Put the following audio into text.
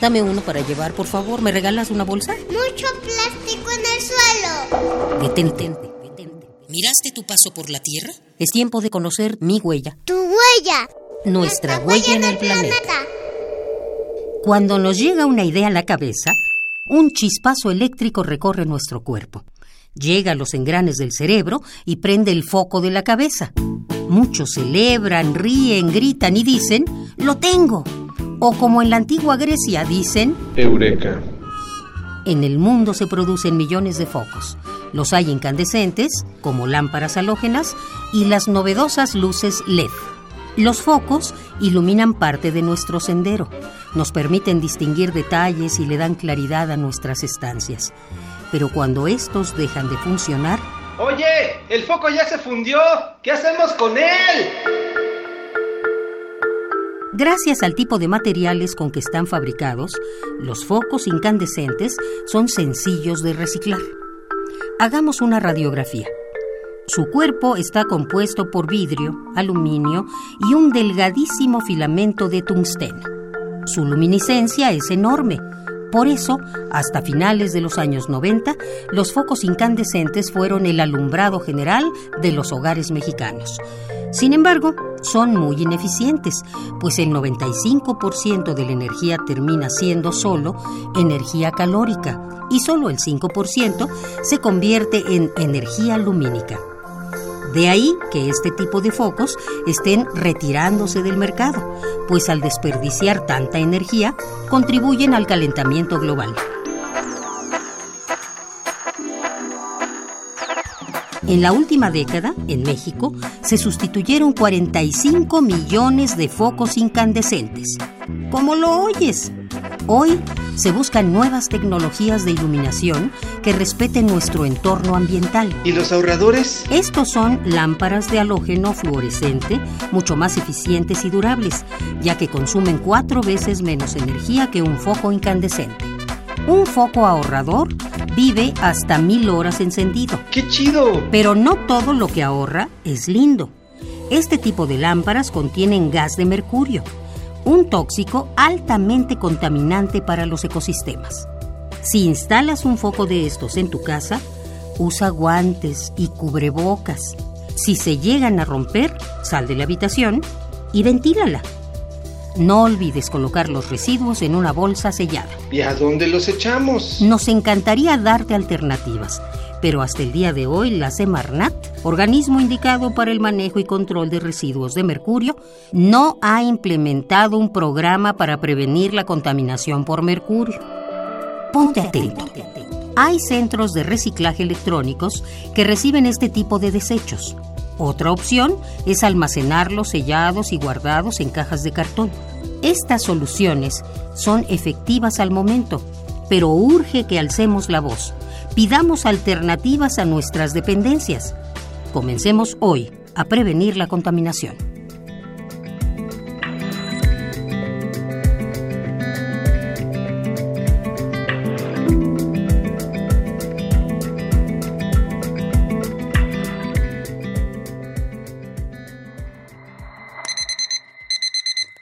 Dame uno para llevar, por favor. ¿Me regalas una bolsa? Mucho plástico en el suelo. Detente. ¿Miraste tu paso por la Tierra? Es tiempo de conocer mi huella. Tu huella. Nuestra huella en el planeta. Cuando nos llega una idea a la cabeza, un chispazo eléctrico recorre nuestro cuerpo. Llega a los engranes del cerebro y prende el foco de la cabeza. Muchos celebran, ríen, gritan y dicen, ¡lo tengo! O como en la antigua Grecia dicen, Eureka. En el mundo se producen millones de focos. Los hay incandescentes, como lámparas halógenas, y las novedosas luces LED. Los focos iluminan parte de nuestro sendero, nos permiten distinguir detalles y le dan claridad a nuestras estancias. Pero cuando estos dejan de funcionar, Oye, el foco ya se fundió. ¿Qué hacemos con él? Gracias al tipo de materiales con que están fabricados, los focos incandescentes son sencillos de reciclar. Hagamos una radiografía. Su cuerpo está compuesto por vidrio, aluminio y un delgadísimo filamento de tungsteno. Su luminiscencia es enorme. Por eso, hasta finales de los años 90, los focos incandescentes fueron el alumbrado general de los hogares mexicanos. Sin embargo, son muy ineficientes, pues el 95% de la energía termina siendo solo energía calórica y solo el 5% se convierte en energía lumínica. De ahí que este tipo de focos estén retirándose del mercado, pues al desperdiciar tanta energía contribuyen al calentamiento global. En la última década, en México, se sustituyeron 45 millones de focos incandescentes. ¿Cómo lo oyes? Hoy se buscan nuevas tecnologías de iluminación que respeten nuestro entorno ambiental. ¿Y los ahorradores? Estos son lámparas de halógeno fluorescente mucho más eficientes y durables, ya que consumen cuatro veces menos energía que un foco incandescente. Un foco ahorrador vive hasta mil horas encendido. ¡Qué chido! Pero no todo lo que ahorra es lindo. Este tipo de lámparas contienen gas de mercurio, un tóxico altamente contaminante para los ecosistemas. Si instalas un foco de estos en tu casa, usa guantes y cubrebocas. Si se llegan a romper, sal de la habitación y ventílala. No olvides colocar los residuos en una bolsa sellada. ¿Y a dónde los echamos? Nos encantaría darte alternativas, pero hasta el día de hoy la Semarnat, organismo indicado para el manejo y control de residuos de mercurio, no ha implementado un programa para prevenir la contaminación por mercurio. Ponte atento. Hay centros de reciclaje electrónicos que reciben este tipo de desechos. Otra opción es almacenarlos sellados y guardados en cajas de cartón. Estas soluciones son efectivas al momento, pero urge que alcemos la voz. Pidamos alternativas a nuestras dependencias. Comencemos hoy a prevenir la contaminación.